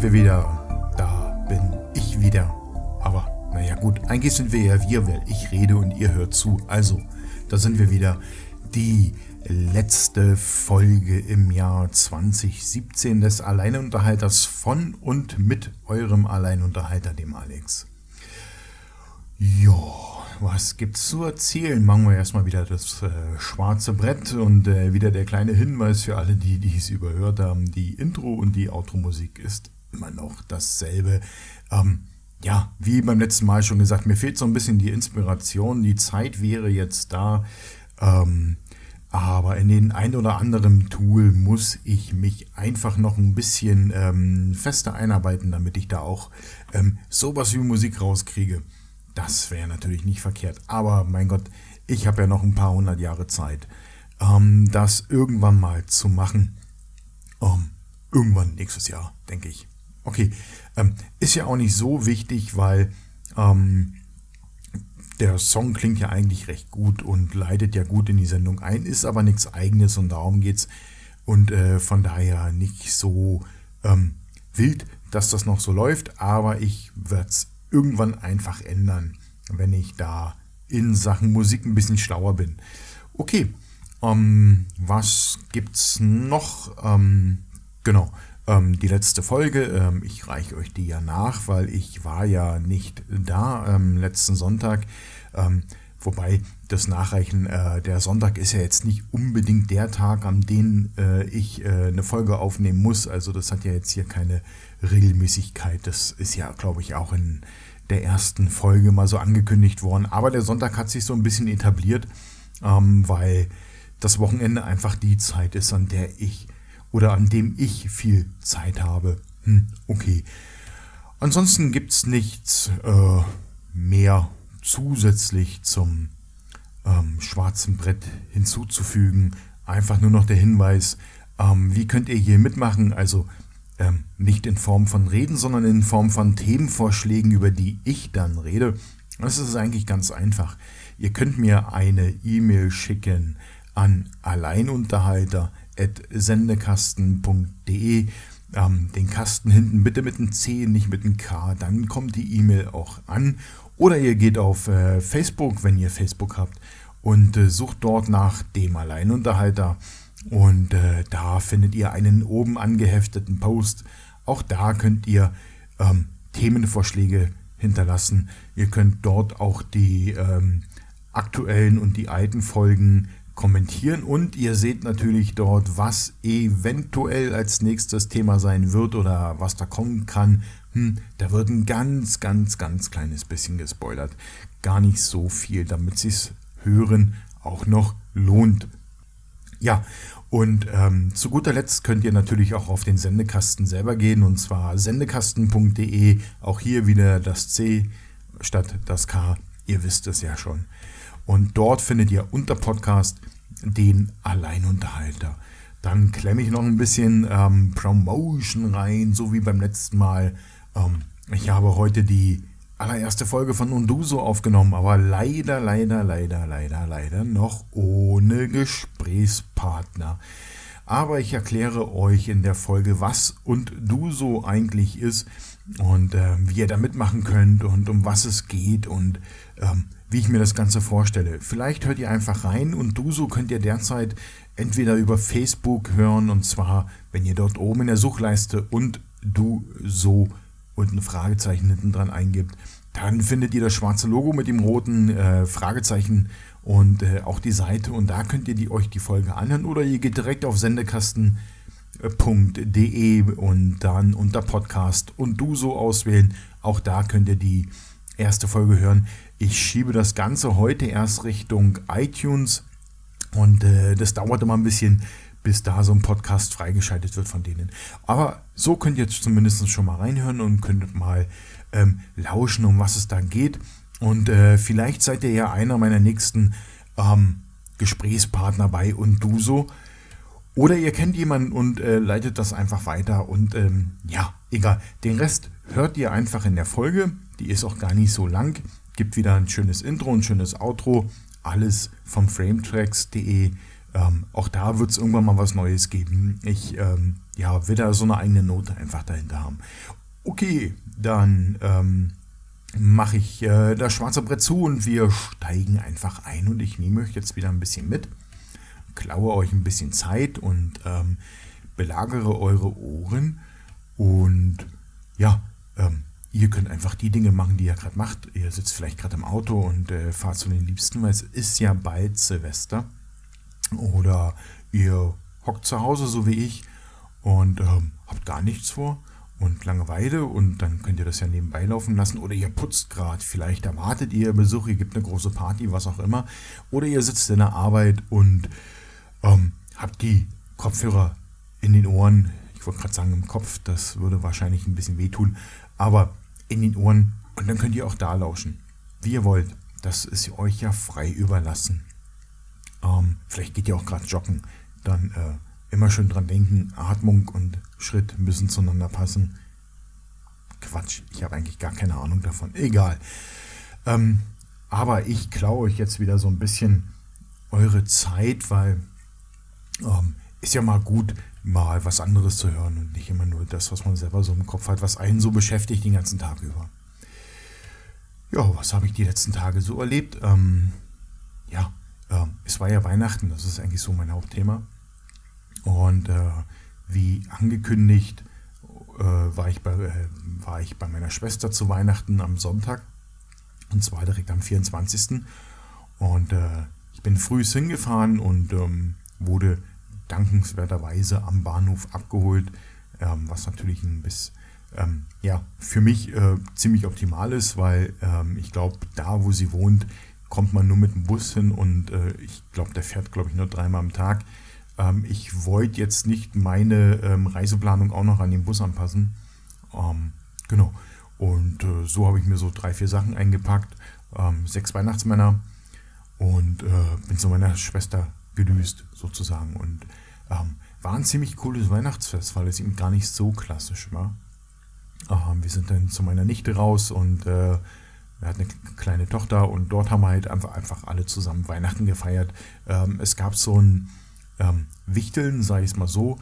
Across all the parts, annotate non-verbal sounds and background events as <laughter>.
sind wir wieder. Da bin ich wieder. Aber naja gut, eigentlich sind wir ja wir, weil ich rede und ihr hört zu. Also, da sind wir wieder. Die letzte Folge im Jahr 2017 des Alleinunterhalters von und mit eurem Alleinunterhalter, dem Alex. Ja, was gibt's zu erzählen? Machen wir erstmal wieder das äh, schwarze Brett und äh, wieder der kleine Hinweis für alle, die dies überhört haben. Die Intro und die Outro-Musik ist immer noch dasselbe. Ähm, ja, wie beim letzten Mal schon gesagt, mir fehlt so ein bisschen die Inspiration. Die Zeit wäre jetzt da. Ähm, aber in den ein oder anderen Tool muss ich mich einfach noch ein bisschen ähm, fester einarbeiten, damit ich da auch ähm, sowas wie Musik rauskriege. Das wäre natürlich nicht verkehrt. Aber mein Gott, ich habe ja noch ein paar hundert Jahre Zeit, ähm, das irgendwann mal zu machen. Ähm, irgendwann nächstes Jahr, denke ich. Okay, ähm, ist ja auch nicht so wichtig, weil ähm, der Song klingt ja eigentlich recht gut und leitet ja gut in die Sendung ein, ist aber nichts eigenes und darum geht's. Und äh, von daher nicht so ähm, wild, dass das noch so läuft, aber ich werde es irgendwann einfach ändern, wenn ich da in Sachen Musik ein bisschen schlauer bin. Okay, ähm, was gibt's noch? Ähm, genau, ähm, die letzte Folge. Ähm, ich reiche euch die ja nach, weil ich war ja nicht da ähm, letzten Sonntag. Ähm, wobei das Nachreichen, äh, der Sonntag ist ja jetzt nicht unbedingt der Tag, an dem äh, ich äh, eine Folge aufnehmen muss. Also das hat ja jetzt hier keine Regelmäßigkeit. Das ist ja, glaube ich, auch in der ersten Folge mal so angekündigt worden. Aber der Sonntag hat sich so ein bisschen etabliert, ähm, weil das Wochenende einfach die Zeit ist, an der ich oder an dem ich viel Zeit habe. Hm, okay. Ansonsten gibt es nichts äh, mehr zusätzlich zum ähm, schwarzen Brett hinzuzufügen. Einfach nur noch der Hinweis, ähm, wie könnt ihr hier mitmachen? Also ähm, nicht in Form von Reden, sondern in Form von Themenvorschlägen, über die ich dann rede. Das ist eigentlich ganz einfach. Ihr könnt mir eine E-Mail schicken an alleinunterhalter.sendekasten.de. Ähm, den Kasten hinten bitte mit einem C, nicht mit einem K. Dann kommt die E-Mail auch an. Oder ihr geht auf äh, Facebook, wenn ihr Facebook habt, und äh, sucht dort nach dem Alleinunterhalter. Und äh, da findet ihr einen oben angehefteten Post. Auch da könnt ihr ähm, Themenvorschläge hinterlassen. Ihr könnt dort auch die ähm, aktuellen und die alten Folgen kommentieren und ihr seht natürlich dort, was eventuell als nächstes Thema sein wird oder was da kommen kann. Hm, da wird ein ganz, ganz, ganz kleines bisschen gespoilert. Gar nicht so viel, damit es Hören auch noch lohnt. Ja, und ähm, zu guter Letzt könnt ihr natürlich auch auf den Sendekasten selber gehen und zwar sendekasten.de. Auch hier wieder das C statt das K. Ihr wisst es ja schon. Und dort findet ihr unter Podcast den Alleinunterhalter. Dann klemme ich noch ein bisschen ähm, Promotion rein, so wie beim letzten Mal. Ähm, ich habe heute die allererste Folge von Unduso aufgenommen, aber leider, leider, leider, leider, leider noch ohne Gesprächspartner. Aber ich erkläre euch in der Folge, was Unduso eigentlich ist und äh, wie ihr da mitmachen könnt und um was es geht und ähm, wie ich mir das Ganze vorstelle. Vielleicht hört ihr einfach rein und Duso könnt ihr derzeit entweder über Facebook hören und zwar, wenn ihr dort oben in der Suchleiste und du so und ein Fragezeichen hinten dran eingibt, dann findet ihr das schwarze Logo mit dem roten äh, Fragezeichen und äh, auch die Seite und da könnt ihr die, euch die Folge anhören oder ihr geht direkt auf sendekasten.de und dann unter Podcast und du so auswählen. Auch da könnt ihr die erste Folge hören. Ich schiebe das Ganze heute erst Richtung iTunes und äh, das dauert immer ein bisschen, bis da so ein Podcast freigeschaltet wird von denen. Aber so könnt ihr zumindest schon mal reinhören und könnt mal ähm, lauschen, um was es da geht. Und äh, vielleicht seid ihr ja einer meiner nächsten ähm, Gesprächspartner bei und du so. Oder ihr kennt jemanden und äh, leitet das einfach weiter. Und ähm, ja, egal. Den Rest hört ihr einfach in der Folge. Die ist auch gar nicht so lang. Gibt wieder ein schönes Intro, ein schönes Outro. Alles vom frametracks.de ähm, auch da wird es irgendwann mal was Neues geben. Ich ähm, ja, will da so eine eigene Note einfach dahinter haben. Okay, dann ähm, mache ich äh, das schwarze Brett zu und wir steigen einfach ein und ich nehme euch jetzt wieder ein bisschen mit, klaue euch ein bisschen Zeit und ähm, belagere eure Ohren und ja, ähm, ihr könnt einfach die Dinge machen, die ihr gerade macht. Ihr sitzt vielleicht gerade im Auto und äh, fahrt zu den Liebsten, weil es ist ja bald Silvester. Oder ihr hockt zu Hause, so wie ich, und ähm, habt gar nichts vor und Langeweile und dann könnt ihr das ja nebenbei laufen lassen. Oder ihr putzt gerade, vielleicht erwartet ihr Besuch, ihr gibt eine große Party, was auch immer. Oder ihr sitzt in der Arbeit und ähm, habt die Kopfhörer in den Ohren, ich wollte gerade sagen im Kopf, das würde wahrscheinlich ein bisschen wehtun, aber in den Ohren. Und dann könnt ihr auch da lauschen, wie ihr wollt. Das ist euch ja frei überlassen. Ähm, vielleicht geht ihr auch gerade joggen, dann äh, immer schön dran denken, Atmung und Schritt müssen zueinander passen. Quatsch, ich habe eigentlich gar keine Ahnung davon. Egal. Ähm, aber ich klaue euch jetzt wieder so ein bisschen eure Zeit, weil ähm, ist ja mal gut, mal was anderes zu hören und nicht immer nur das, was man selber so im Kopf hat, was einen so beschäftigt den ganzen Tag über. Ja, was habe ich die letzten Tage so erlebt? Ähm, ja, äh, es war ja Weihnachten, das ist eigentlich so mein Hauptthema. Und äh, wie angekündigt äh, war, ich bei, äh, war ich bei meiner Schwester zu Weihnachten am Sonntag. Und zwar direkt am 24. Und äh, ich bin früh hingefahren und ähm, wurde dankenswerterweise am Bahnhof abgeholt, ähm, was natürlich ein bisschen ähm, ja, für mich äh, ziemlich optimal ist, weil ähm, ich glaube, da wo sie wohnt, kommt man nur mit dem Bus hin und äh, ich glaube, der fährt, glaube ich, nur dreimal am Tag. Ähm, ich wollte jetzt nicht meine ähm, Reiseplanung auch noch an den Bus anpassen. Ähm, genau. Und äh, so habe ich mir so drei, vier Sachen eingepackt. Ähm, sechs Weihnachtsmänner und äh, bin zu meiner Schwester gedüst sozusagen. Und ähm, war ein ziemlich cooles Weihnachtsfest, weil es eben gar nicht so klassisch war. Wir sind dann zu meiner Nichte raus und äh, wir hatten eine kleine Tochter und dort haben wir halt einfach, einfach alle zusammen Weihnachten gefeiert. Ähm, es gab so ein ähm, Wichteln, sage ich es mal so.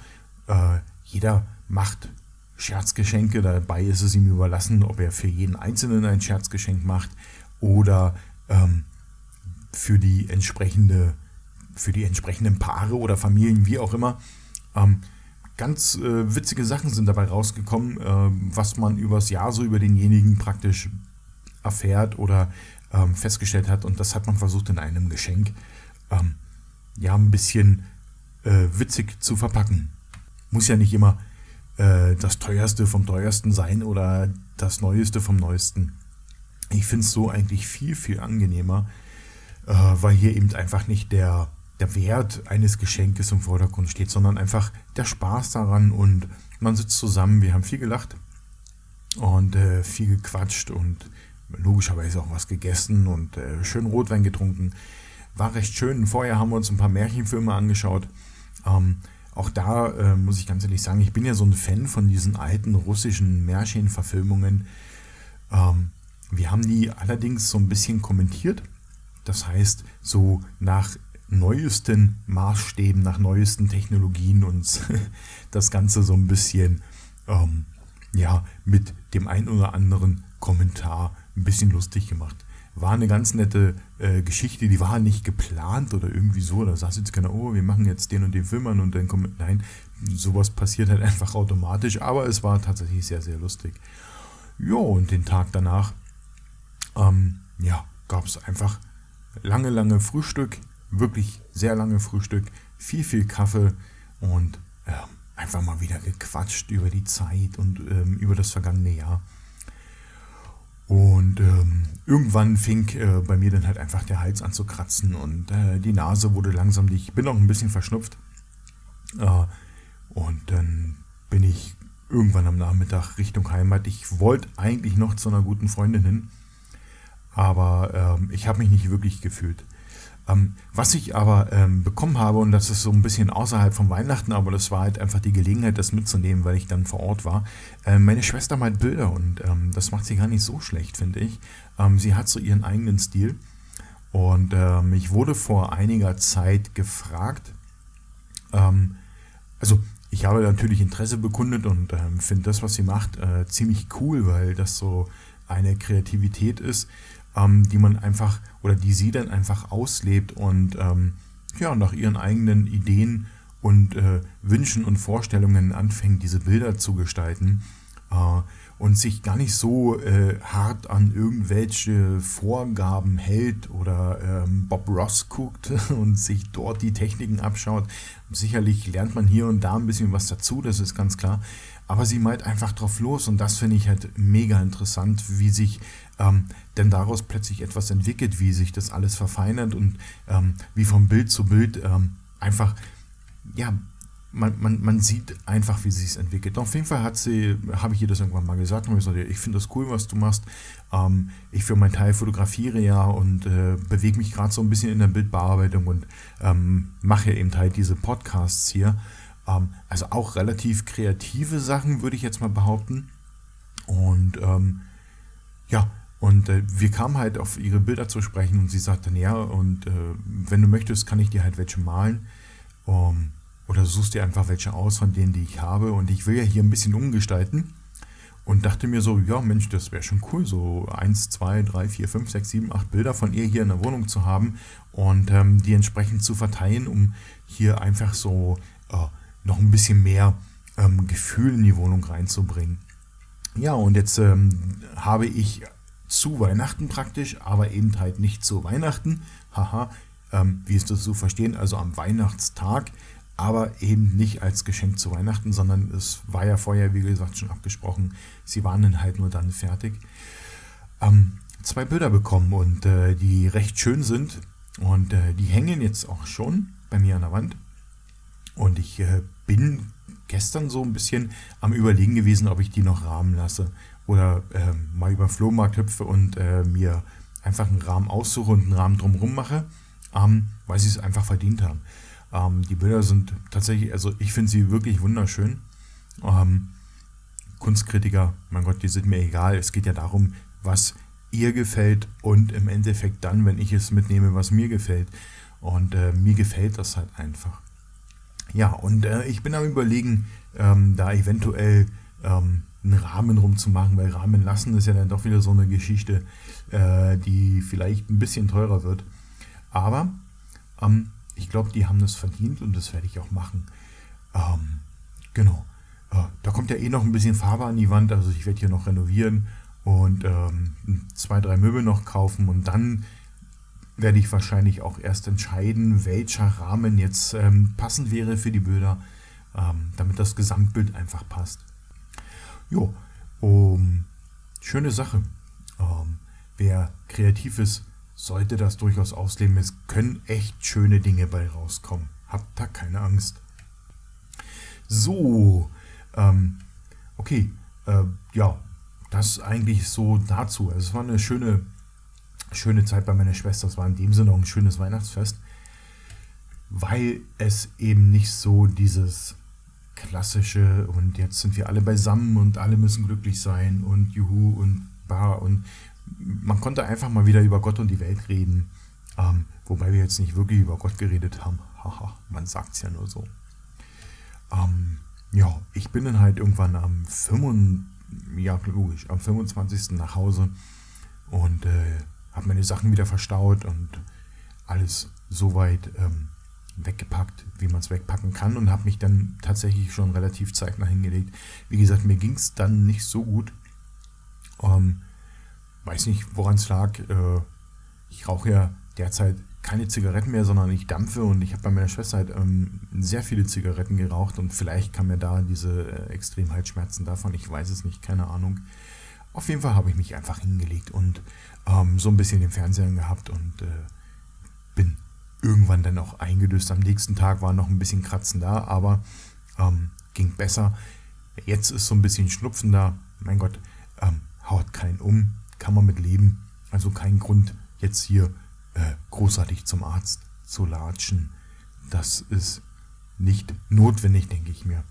Äh, jeder macht Scherzgeschenke, dabei ist es ihm überlassen, ob er für jeden Einzelnen ein Scherzgeschenk macht oder ähm, für die entsprechende, für die entsprechenden Paare oder Familien, wie auch immer. Ähm, ganz äh, witzige Sachen sind dabei rausgekommen, äh, was man übers Jahr so über denjenigen praktisch erfährt oder ähm, festgestellt hat. Und das hat man versucht in einem Geschenk ähm, ja ein bisschen äh, witzig zu verpacken. Muss ja nicht immer äh, das teuerste vom teuersten sein oder das neueste vom neuesten. Ich finde es so eigentlich viel, viel angenehmer, äh, weil hier eben einfach nicht der, der Wert eines Geschenkes im Vordergrund steht, sondern einfach der Spaß daran und man sitzt zusammen, wir haben viel gelacht und äh, viel gequatscht und logischerweise auch was gegessen und äh, schön Rotwein getrunken. War recht schön. Vorher haben wir uns ein paar Märchenfilme angeschaut. Ähm, auch da äh, muss ich ganz ehrlich sagen, ich bin ja so ein Fan von diesen alten russischen Märchenverfilmungen. Ähm, wir haben die allerdings so ein bisschen kommentiert. Das heißt, so nach neuesten Maßstäben, nach neuesten Technologien uns <laughs> das Ganze so ein bisschen ähm, ja, mit dem ein oder anderen Kommentar ein bisschen lustig gemacht war eine ganz nette äh, Geschichte, die war nicht geplant oder irgendwie so. Da saß jetzt keiner, oh, wir machen jetzt den und den Film an und dann kommt. Nein, sowas passiert halt einfach automatisch, aber es war tatsächlich sehr, sehr lustig. Ja, und den Tag danach, ähm, ja, gab es einfach lange, lange Frühstück, wirklich sehr lange Frühstück, viel, viel Kaffee und äh, einfach mal wieder gequatscht über die Zeit und ähm, über das vergangene Jahr. Und ähm, irgendwann fing äh, bei mir dann halt einfach der Hals an zu kratzen und äh, die Nase wurde langsam. Ich bin auch ein bisschen verschnupft. Äh, und dann bin ich irgendwann am Nachmittag Richtung Heimat. Ich wollte eigentlich noch zu einer guten Freundin hin, aber ähm, ich habe mich nicht wirklich gefühlt. Ähm, was ich aber ähm, bekommen habe, und das ist so ein bisschen außerhalb von Weihnachten, aber das war halt einfach die Gelegenheit, das mitzunehmen, weil ich dann vor Ort war. Ähm, meine Schwester malt Bilder und ähm, das macht sie gar nicht so schlecht, finde ich. Ähm, sie hat so ihren eigenen Stil. Und ähm, ich wurde vor einiger Zeit gefragt, Ähm, also ich habe natürlich Interesse bekundet und finde das, was sie macht, äh, ziemlich cool, weil das so eine Kreativität ist, ähm, die man einfach oder die sie dann einfach auslebt und ähm, ja, nach ihren eigenen Ideen und äh, Wünschen und Vorstellungen anfängt, diese Bilder zu gestalten äh, und sich gar nicht so äh, hart an irgendwelche Vorgaben hält oder ähm, Bob Ross guckt <laughs> und sich dort die Techniken abschaut. Sicherlich lernt man hier und da ein bisschen was dazu, das ist ganz klar. Aber sie meint einfach drauf los und das finde ich halt mega interessant, wie sich ähm, denn daraus plötzlich etwas entwickelt, wie sich das alles verfeinert und ähm, wie vom Bild zu Bild ähm, einfach, ja, man, man, man sieht einfach, wie sich es entwickelt. Auf jeden Fall hat sie, habe ich ihr das irgendwann mal gesagt, und gesagt, ich finde das cool, was du machst. Ähm, ich für meinen Teil fotografiere ja und äh, bewege mich gerade so ein bisschen in der Bildbearbeitung und ähm, mache eben halt diese Podcasts hier. Ähm, also auch relativ kreative Sachen, würde ich jetzt mal behaupten. Und ähm, ja, und äh, wir kamen halt auf ihre Bilder zu sprechen und sie sagte, ja, und äh, wenn du möchtest, kann ich dir halt welche malen. Um, oder suchst dir einfach welche aus von denen, die ich habe. Und ich will ja hier ein bisschen umgestalten. Und dachte mir so, ja Mensch, das wäre schon cool, so 1, 2, 3, 4, 5, 6, 7, 8 Bilder von ihr hier in der Wohnung zu haben und ähm, die entsprechend zu verteilen, um hier einfach so äh, noch ein bisschen mehr ähm, Gefühl in die Wohnung reinzubringen. Ja, und jetzt ähm, habe ich zu Weihnachten praktisch, aber eben halt nicht zu Weihnachten. Haha, ähm, wie ist das zu verstehen? Also am Weihnachtstag, aber eben nicht als Geschenk zu Weihnachten, sondern es war ja vorher, wie gesagt, schon abgesprochen. Sie waren dann halt nur dann fertig. Ähm, zwei Bilder bekommen und äh, die recht schön sind und äh, die hängen jetzt auch schon bei mir an der Wand. Und ich äh, bin gestern so ein bisschen am Überlegen gewesen, ob ich die noch rahmen lasse oder äh, mal über den Flohmarkt hüpfe und äh, mir einfach einen Rahmen aussuche und einen Rahmen drumherum mache, ähm, weil sie es einfach verdient haben. Ähm, die Bilder sind tatsächlich, also ich finde sie wirklich wunderschön. Ähm, Kunstkritiker, mein Gott, die sind mir egal. Es geht ja darum, was ihr gefällt und im Endeffekt dann, wenn ich es mitnehme, was mir gefällt. Und äh, mir gefällt das halt einfach. Ja, und äh, ich bin am Überlegen, ähm, da eventuell ähm, einen Rahmen rumzumachen, weil Rahmen lassen ist ja dann doch wieder so eine Geschichte, äh, die vielleicht ein bisschen teurer wird. Aber ähm, ich glaube, die haben das verdient und das werde ich auch machen. Ähm, genau. Äh, da kommt ja eh noch ein bisschen Farbe an die Wand, also ich werde hier noch renovieren und ähm, zwei, drei Möbel noch kaufen und dann werde ich wahrscheinlich auch erst entscheiden, welcher Rahmen jetzt ähm, passend wäre für die Bilder, ähm, damit das Gesamtbild einfach passt. Jo, um, schöne Sache. Ähm, wer kreativ ist, sollte das durchaus ausleben. Es können echt schöne Dinge bei rauskommen. Habt da keine Angst. So, ähm, okay, äh, ja, das eigentlich so dazu. Also es war eine schöne, schöne Zeit bei meiner Schwester. Es war in dem Sinne auch ein schönes Weihnachtsfest, weil es eben nicht so dieses klassische und jetzt sind wir alle beisammen und alle müssen glücklich sein und juhu und bar und man konnte einfach mal wieder über Gott und die Welt reden, ähm, wobei wir jetzt nicht wirklich über Gott geredet haben. Haha, <laughs> man sagt es ja nur so. Ähm, ja, ich bin dann halt irgendwann am 5, ja, logisch, am 25. nach Hause und äh, habe meine Sachen wieder verstaut und alles soweit ähm, weggepackt, wie man es wegpacken kann und habe mich dann tatsächlich schon relativ zeitnah hingelegt. Wie gesagt, mir ging es dann nicht so gut. Ähm, weiß nicht, woran es lag. Äh, ich rauche ja derzeit keine Zigaretten mehr, sondern ich dampfe und ich habe bei meiner Schwester halt ähm, sehr viele Zigaretten geraucht und vielleicht kam mir da diese äh, Extremhalsschmerzen davon. Ich weiß es nicht, keine Ahnung. Auf jeden Fall habe ich mich einfach hingelegt und ähm, so ein bisschen den Fernseher gehabt und äh, irgendwann dann auch eingedöst. Am nächsten Tag war noch ein bisschen Kratzen da, aber ähm, ging besser. Jetzt ist so ein bisschen Schnupfen da. Mein Gott, ähm, haut keinen um, kann man mit leben. Also kein Grund, jetzt hier äh, großartig zum Arzt zu latschen. Das ist nicht notwendig, denke ich mir.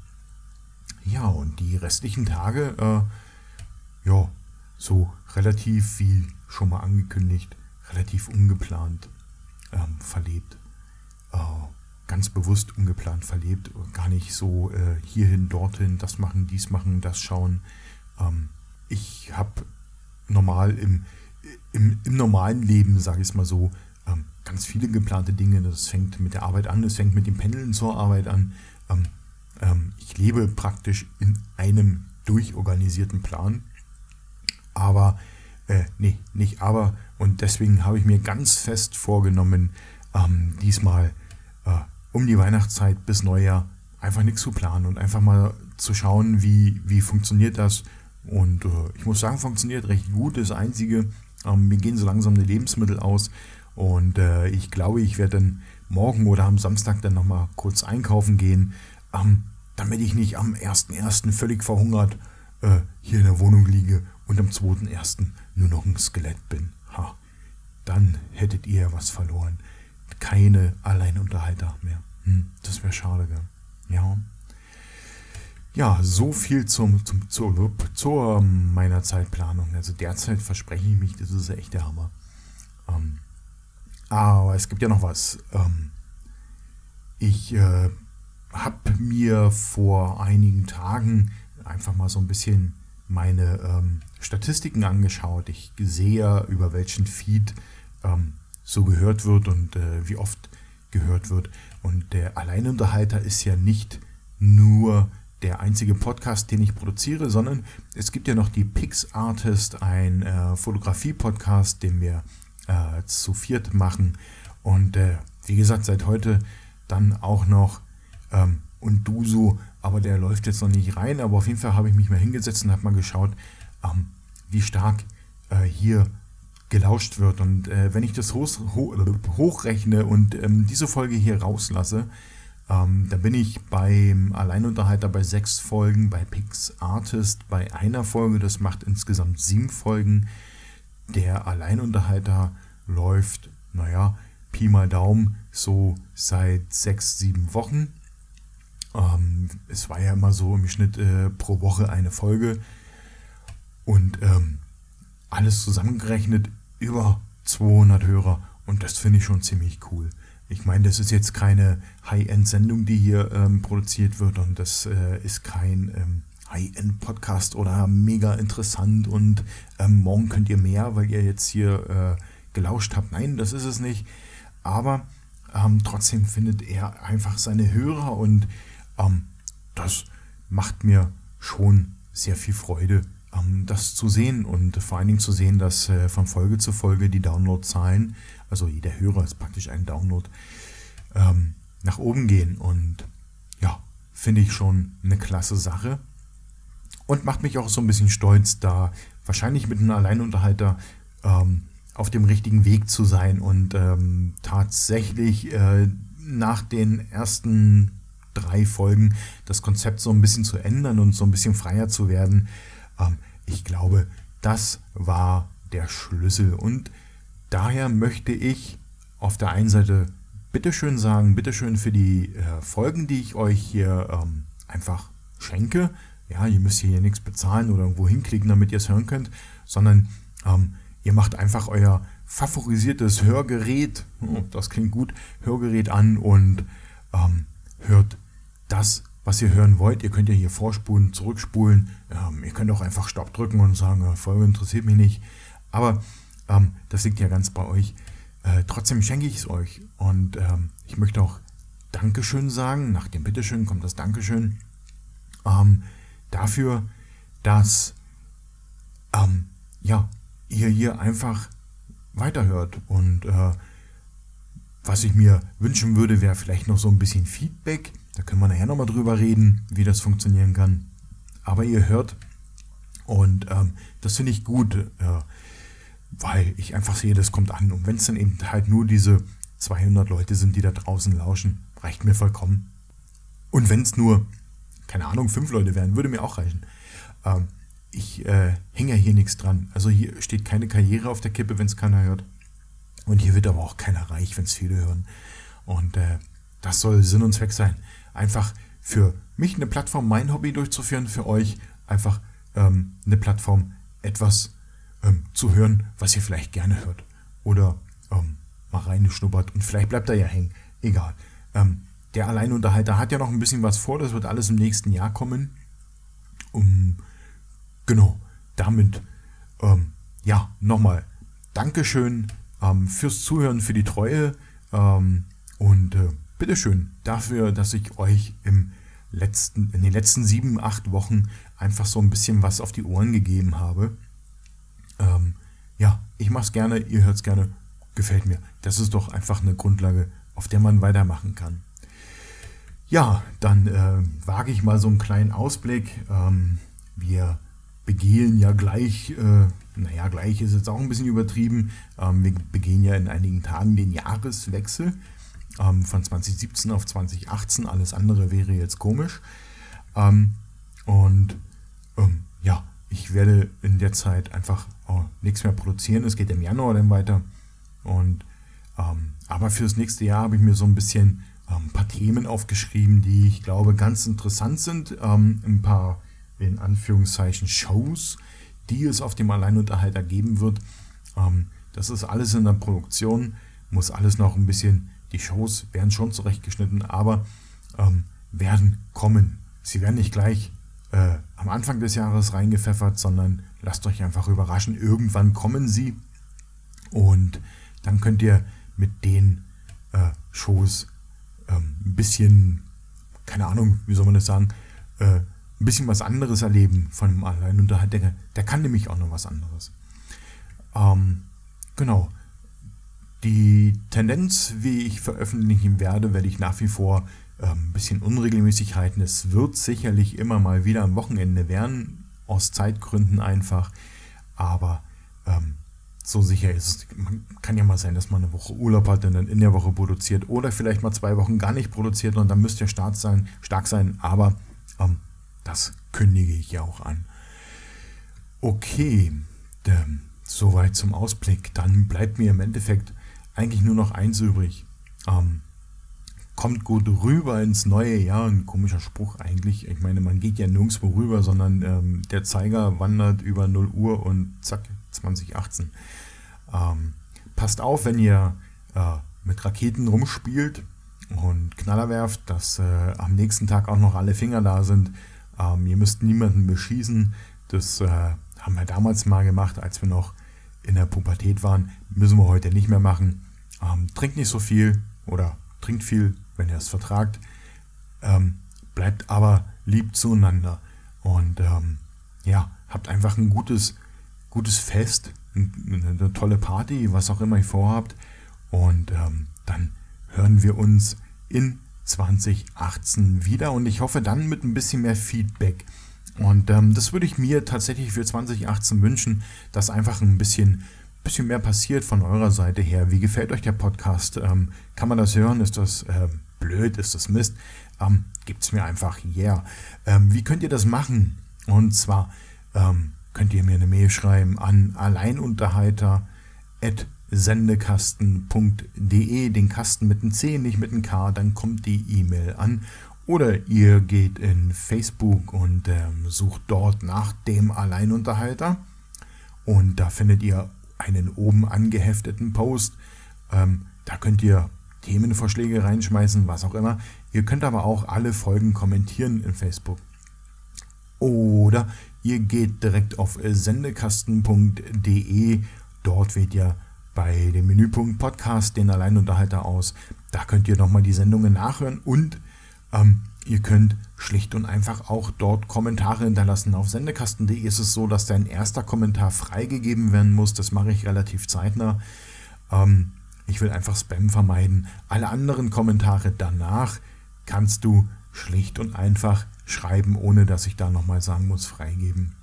Ja, und die restlichen Tage, äh, ja, so relativ wie schon mal angekündigt, relativ ungeplant ähm, verlebt. Äh, ganz bewusst ungeplant verlebt, gar nicht so äh, hierhin, dorthin, das machen, dies machen, das schauen. Ähm, ich habe normal im, im, im normalen Leben, sage ich es mal so, ähm, ganz viele geplante Dinge. Das fängt mit der Arbeit an, das fängt mit dem Pendeln zur Arbeit an. Ähm, ähm, ich lebe praktisch in einem durchorganisierten Plan. Aber, äh, nee, nicht aber. Und deswegen habe ich mir ganz fest vorgenommen, ähm, diesmal äh, um die Weihnachtszeit bis Neujahr einfach nichts zu planen und einfach mal zu schauen, wie, wie funktioniert das. Und äh, ich muss sagen, funktioniert recht gut. Das Einzige, ähm, mir gehen so langsam die Lebensmittel aus. Und äh, ich glaube, ich werde dann morgen oder am Samstag dann nochmal kurz einkaufen gehen, ähm, damit ich nicht am 1.1. völlig verhungert äh, hier in der Wohnung liege und am 2.1. nur noch ein Skelett bin. Ha, dann hättet ihr was verloren. Keine Alleinunterhalter mehr. Hm, das wäre schade, gell? Ja. Ja, so viel zum, zum, zur, zur meiner Zeitplanung. Also derzeit verspreche ich mich, das ist echt der Hammer. Ähm, aber es gibt ja noch was. Ähm, ich äh, habe mir vor einigen Tagen einfach mal so ein bisschen meine ähm, Statistiken angeschaut. Ich sehe, über welchen Feed ähm, so gehört wird und äh, wie oft gehört wird. Und der Alleinunterhalter ist ja nicht nur der einzige Podcast, den ich produziere, sondern es gibt ja noch die Pix Artist, ein äh, Fotografie-Podcast, den wir äh, zu viert machen. Und äh, wie gesagt, seit heute dann auch noch ähm, und du so, aber der läuft jetzt noch nicht rein. Aber auf jeden Fall habe ich mich mal hingesetzt und habe mal geschaut, ähm, wie stark äh, hier gelauscht wird. Und äh, wenn ich das hoch, hoch, hochrechne und ähm, diese Folge hier rauslasse, ähm, da bin ich beim Alleinunterhalter bei sechs Folgen, bei Pix Artist bei einer Folge. Das macht insgesamt sieben Folgen. Der Alleinunterhalter läuft, naja, Pi mal Daumen, so seit sechs, sieben Wochen. Es war ja immer so im Schnitt äh, pro Woche eine Folge. Und ähm, alles zusammengerechnet über 200 Hörer. Und das finde ich schon ziemlich cool. Ich meine, das ist jetzt keine High-End-Sendung, die hier ähm, produziert wird. Und das äh, ist kein ähm, High-End-Podcast oder mega interessant. Und ähm, morgen könnt ihr mehr, weil ihr jetzt hier äh, gelauscht habt. Nein, das ist es nicht. Aber ähm, trotzdem findet er einfach seine Hörer und ähm, das macht mir schon sehr viel Freude, ähm, das zu sehen und vor allen Dingen zu sehen, dass äh, von Folge zu Folge die Downloadzahlen, also jeder Hörer ist praktisch ein Download, ähm, nach oben gehen und ja, finde ich schon eine klasse Sache und macht mich auch so ein bisschen stolz, da wahrscheinlich mit einem Alleinunterhalter ähm, auf dem richtigen Weg zu sein und tatsächlich äh, nach den ersten drei Folgen das Konzept so ein bisschen zu ändern und so ein bisschen freier zu werden. Ähm, ich glaube, das war der Schlüssel. Und daher möchte ich auf der einen Seite bitteschön sagen, bitteschön für die äh, Folgen, die ich euch hier ähm, einfach schenke. Ja, ihr müsst hier nichts bezahlen oder irgendwo hinklicken, damit ihr es hören könnt, sondern ähm, ihr macht einfach euer favorisiertes Hörgerät, oh, das klingt gut, Hörgerät an und ähm, hört das, was ihr hören wollt. Ihr könnt ja hier vorspulen, zurückspulen. Ähm, ihr könnt auch einfach Stopp drücken und sagen, äh, Folge interessiert mich nicht. Aber ähm, das liegt ja ganz bei euch. Äh, trotzdem schenke ich es euch. Und ähm, ich möchte auch Dankeschön sagen. Nach dem Bitteschön kommt das Dankeschön. Ähm, dafür, dass ähm, ja, ihr hier einfach weiterhört. Und äh, was ich mir wünschen würde, wäre vielleicht noch so ein bisschen Feedback da können wir nachher nochmal drüber reden, wie das funktionieren kann. Aber ihr hört, und ähm, das finde ich gut, äh, weil ich einfach sehe, das kommt an. Und wenn es dann eben halt nur diese 200 Leute sind, die da draußen lauschen, reicht mir vollkommen. Und wenn es nur, keine Ahnung, fünf Leute wären, würde mir auch reichen. Ähm, ich äh, hänge ja hier nichts dran. Also hier steht keine Karriere auf der Kippe, wenn es keiner hört. Und hier wird aber auch keiner reich, wenn es viele hören. Und äh, das soll Sinn und Zweck sein einfach für mich eine Plattform, mein Hobby durchzuführen, für euch einfach ähm, eine Plattform, etwas ähm, zu hören, was ihr vielleicht gerne hört. Oder ähm, mal reingeschnuppert und vielleicht bleibt er ja hängen. Egal. Ähm, der Alleinunterhalter hat ja noch ein bisschen was vor, das wird alles im nächsten Jahr kommen. Um, genau, damit, ähm, ja, nochmal Dankeschön ähm, fürs Zuhören, für die Treue ähm, und äh, bitteschön dafür, dass ich euch im letzten, in den letzten sieben, acht Wochen einfach so ein bisschen was auf die Ohren gegeben habe. Ähm, ja, ich mache es gerne, ihr hört es gerne, gefällt mir. Das ist doch einfach eine Grundlage, auf der man weitermachen kann. Ja, dann äh, wage ich mal so einen kleinen Ausblick. Ähm, wir begehen ja gleich, äh, naja, gleich ist jetzt auch ein bisschen übertrieben. Ähm, wir begehen ja in einigen Tagen den Jahreswechsel ähm, von 2017 auf 2018. Alles andere wäre jetzt komisch. Ähm, und ähm, ja, ich werde in der Zeit einfach oh, nichts mehr produzieren. Es geht im Januar dann weiter. Und ähm, aber fürs nächste Jahr habe ich mir so ein bisschen ähm, ein paar Themen aufgeschrieben, die ich glaube ganz interessant sind. Ein paar in Anführungszeichen Shows, die es auf dem Alleinunterhalter geben wird. Das ist alles in der Produktion, muss alles noch ein bisschen, die Shows werden schon zurechtgeschnitten, aber ähm, werden kommen. Sie werden nicht gleich äh, am Anfang des Jahres reingepfeffert, sondern lasst euch einfach überraschen. Irgendwann kommen sie und dann könnt ihr mit den äh, Shows ähm, ein bisschen, keine Ahnung, wie soll man das sagen, äh, ein bisschen was anderes erleben von dem Alleinunterhalter. Der, der kann nämlich auch noch was anderes. Ähm, genau. Die Tendenz, wie ich veröffentlichen werde, werde ich nach wie vor ähm, ein bisschen unregelmäßig halten. Es wird sicherlich immer mal wieder am Wochenende werden, aus Zeitgründen einfach. Aber ähm, so sicher ist es. Man kann ja mal sein, dass man eine Woche Urlaub hat und dann in der Woche produziert oder vielleicht mal zwei Wochen gar nicht produziert und dann müsst ihr stark sein, stark sein. Aber ähm, das kündige ich ja auch an. Okay, ähm, soweit zum Ausblick. Dann bleibt mir im Endeffekt eigentlich nur noch eins übrig. Ähm, kommt gut rüber ins neue Jahr. Ein komischer Spruch eigentlich. Ich meine, man geht ja nirgendwo rüber, sondern ähm, der Zeiger wandert über 0 Uhr und zack, 2018. Ähm, passt auf, wenn ihr äh, mit Raketen rumspielt und Knaller werft, dass äh, am nächsten Tag auch noch alle Finger da sind. Ähm, ihr müsst niemanden beschießen. Das äh, haben wir damals mal gemacht, als wir noch in der Pubertät waren. Müssen wir heute nicht mehr machen. Ähm, trinkt nicht so viel oder trinkt viel, wenn ihr es vertragt. Ähm, bleibt aber lieb zueinander. Und ähm, ja, habt einfach ein gutes, gutes Fest, eine, tolle Party, was auch immer ihr vorhabt. Und ähm, dann hören wir uns in 2018 wieder und ich hoffe dann mit ein bisschen mehr Feedback. Und ähm, das würde ich mir tatsächlich für 2018 wünschen, dass einfach ein bisschen, bisschen mehr passiert von eurer Seite her. Wie gefällt euch der Podcast? Ähm, kann man das hören? Ist das äh, blöd? Ist das Mist? Ähm, es mir einfach yeah. Ähm, wie könnt ihr das machen? Und zwar ähm, könnt ihr mir eine Mail schreiben an alleinunterhalter@ sendekasten.de, den Kasten mit einem C, nicht mit einem K, dann kommt die E-Mail an. Oder ihr geht in Facebook und ähm, sucht dort nach dem Alleinunterhalter. Und da findet ihr einen oben angehefteten Post. Ähm, da könnt ihr Themenvorschläge reinschmeißen, was auch immer. Ihr könnt aber auch alle Folgen kommentieren in Facebook. Oder ihr geht direkt auf sendekasten.de. Dort wählt ihr bei dem Menüpunkt Podcast den Alleinunterhalter aus. Da könnt ihr nochmal die Sendungen nachhören und ähm, ihr könnt schlicht und einfach auch dort Kommentare hinterlassen. Auf sendekasten.de ist es so, dass dein erster Kommentar freigegeben werden muss. Das mache ich relativ zeitnah. Ähm, ich will einfach Spam vermeiden. Alle anderen Kommentare danach kannst du schlicht und einfach schreiben, ohne dass ich da nochmal sagen muss, freigeben.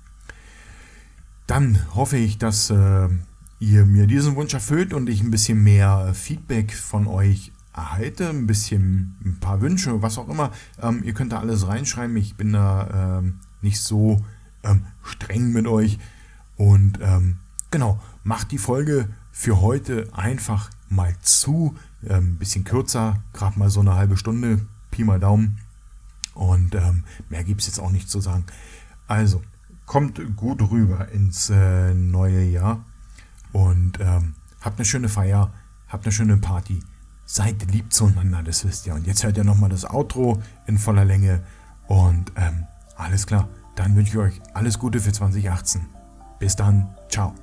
Dann hoffe ich, dass äh, ihr mir diesen Wunsch erfüllt und ich ein bisschen mehr Feedback von euch erhalte, ein bisschen ein paar Wünsche, was auch immer. Ähm, ihr könnt da alles reinschreiben. Ich bin da ähm, nicht so ähm, streng mit euch. Und ähm, genau, macht die Folge für heute einfach mal zu. Ein ähm, bisschen kürzer, gerade mal so eine halbe Stunde, Pi mal Daumen. Und ähm, mehr gibt es jetzt auch nicht zu sagen. Also, kommt gut rüber ins äh, neue Jahr. Und habt eine schöne Feier, habt eine schöne Party. Seid lieb zueinander, das wisst ihr. Und jetzt hört ihr nochmal das Outro in voller Länge. Und ähm, alles klar, dann wünsche ich euch alles Gute für 2018. Bis dann, ciao.